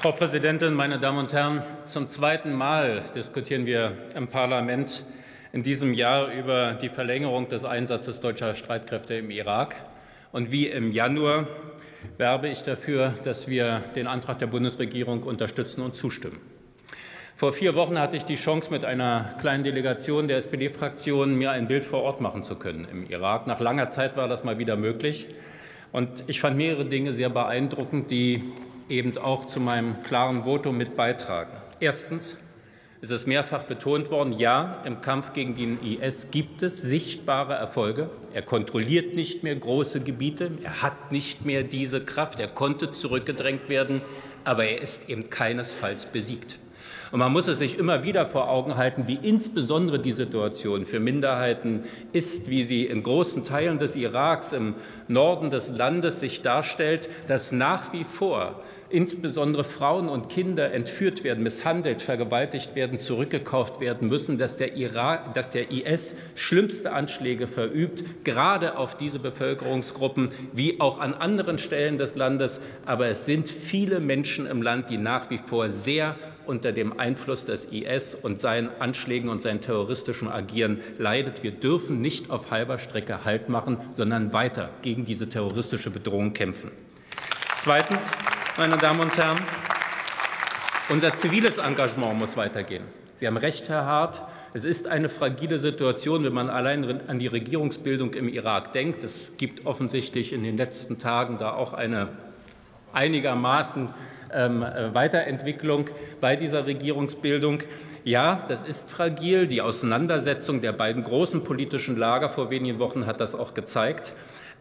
Frau Präsidentin, meine Damen und Herren! Zum zweiten Mal diskutieren wir im Parlament in diesem Jahr über die Verlängerung des Einsatzes deutscher Streitkräfte im Irak. Und wie im Januar werbe ich dafür, dass wir den Antrag der Bundesregierung unterstützen und zustimmen. Vor vier Wochen hatte ich die Chance, mit einer kleinen Delegation der SPD-Fraktion mir ein Bild vor Ort machen zu können im Irak. Nach langer Zeit war das mal wieder möglich. Und ich fand mehrere Dinge sehr beeindruckend, die eben auch zu meinem klaren Votum mit beitragen. Erstens ist es mehrfach betont worden, ja, im Kampf gegen den IS gibt es sichtbare Erfolge. Er kontrolliert nicht mehr große Gebiete, er hat nicht mehr diese Kraft, er konnte zurückgedrängt werden, aber er ist eben keinesfalls besiegt. Und man muss es sich immer wieder vor Augen halten, wie insbesondere die Situation für Minderheiten ist, wie sie in großen Teilen des Iraks im Norden des Landes sich darstellt, dass nach wie vor insbesondere Frauen und Kinder entführt werden, misshandelt, vergewaltigt werden, zurückgekauft werden müssen, dass der, Irak, dass der IS schlimmste Anschläge verübt, gerade auf diese Bevölkerungsgruppen wie auch an anderen Stellen des Landes. Aber es sind viele Menschen im Land, die nach wie vor sehr unter dem Einfluss des IS und seinen Anschlägen und seinem terroristischen Agieren leidet. Wir dürfen nicht auf halber Strecke Halt machen, sondern weiter gegen diese terroristische Bedrohung kämpfen. Zweitens meine Damen und Herren. Unser ziviles Engagement muss weitergehen. Sie haben recht, Herr Hart. Es ist eine fragile Situation, wenn man allein an die Regierungsbildung im Irak denkt. Es gibt offensichtlich in den letzten Tagen da auch eine einigermaßen ähm, Weiterentwicklung bei dieser Regierungsbildung. Ja, das ist fragil. Die Auseinandersetzung der beiden großen politischen Lager vor wenigen Wochen hat das auch gezeigt.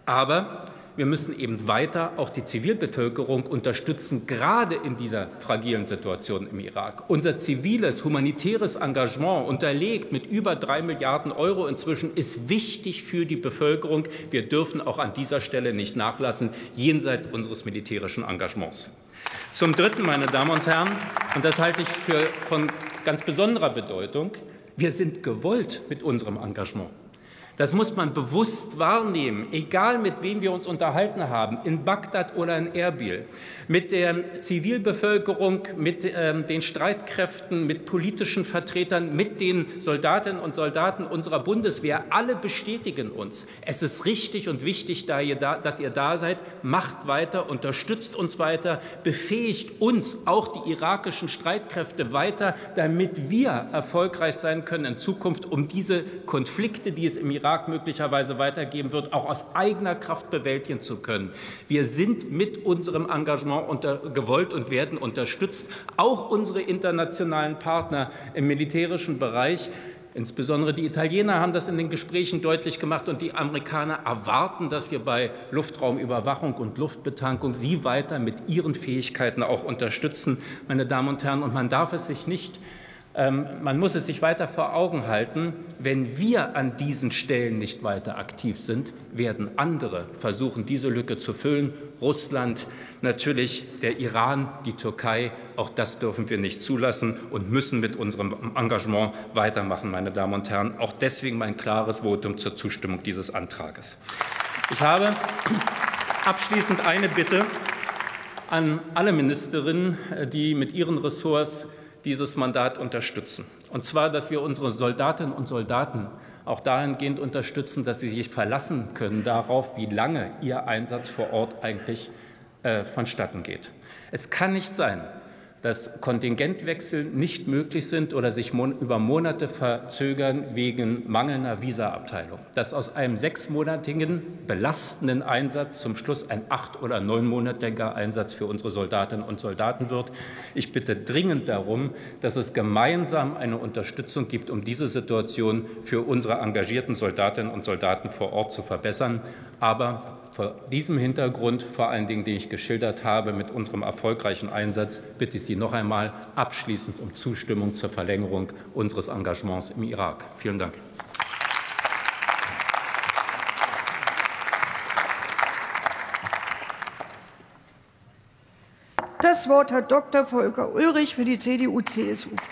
Aber wir müssen eben weiter auch die Zivilbevölkerung unterstützen, gerade in dieser fragilen Situation im Irak. Unser ziviles, humanitäres Engagement, unterlegt mit über drei Milliarden Euro inzwischen, ist wichtig für die Bevölkerung. Wir dürfen auch an dieser Stelle nicht nachlassen, jenseits unseres militärischen Engagements. Zum Dritten, meine Damen und Herren, und das halte ich für von ganz besonderer Bedeutung, wir sind gewollt mit unserem Engagement. Das muss man bewusst wahrnehmen, egal mit wem wir uns unterhalten haben, in Bagdad oder in Erbil, mit der Zivilbevölkerung, mit äh, den Streitkräften, mit politischen Vertretern, mit den Soldatinnen und Soldaten unserer Bundeswehr. Alle bestätigen uns. Es ist richtig und wichtig, da ihr da, dass ihr da seid. Macht weiter, unterstützt uns weiter, befähigt uns, auch die irakischen Streitkräfte weiter, damit wir erfolgreich sein können in Zukunft, um diese Konflikte, die es im Irak Irak möglicherweise weitergeben wird, auch aus eigener Kraft bewältigen zu können. Wir sind mit unserem Engagement unter, gewollt und werden unterstützt. Auch unsere internationalen Partner im militärischen Bereich Insbesondere die Italiener haben das in den Gesprächen deutlich gemacht und die Amerikaner erwarten, dass wir bei Luftraumüberwachung und Luftbetankung sie weiter mit ihren Fähigkeiten auch unterstützen, meine Damen und Herren. Und man darf es sich nicht man muss es sich weiter vor Augen halten, wenn wir an diesen Stellen nicht weiter aktiv sind, werden andere versuchen, diese Lücke zu füllen. Russland, natürlich der Iran, die Türkei, auch das dürfen wir nicht zulassen und müssen mit unserem Engagement weitermachen, meine Damen und Herren. Auch deswegen mein klares Votum zur Zustimmung dieses Antrages. Ich habe abschließend eine Bitte an alle Ministerinnen, die mit ihren Ressorts dieses Mandat unterstützen. Und zwar, dass wir unsere Soldatinnen und Soldaten auch dahingehend unterstützen, dass sie sich verlassen können darauf, wie lange ihr Einsatz vor Ort eigentlich äh, vonstatten geht. Es kann nicht sein, dass Kontingentwechsel nicht möglich sind oder sich über Monate verzögern wegen mangelnder Visaabteilung. Dass aus einem sechsmonatigen belastenden Einsatz zum Schluss ein acht- oder neunmonatiger Einsatz für unsere Soldatinnen und Soldaten wird. Ich bitte dringend darum, dass es gemeinsam eine Unterstützung gibt, um diese Situation für unsere engagierten Soldatinnen und Soldaten vor Ort zu verbessern. Aber vor diesem Hintergrund, vor allen Dingen, den ich geschildert habe, mit unserem erfolgreichen Einsatz, bitte ich Sie noch einmal abschließend um Zustimmung zur Verlängerung unseres Engagements im Irak. Vielen Dank. Das Wort hat Dr. Volker Ulrich für die CDU-CSU-Fraktion.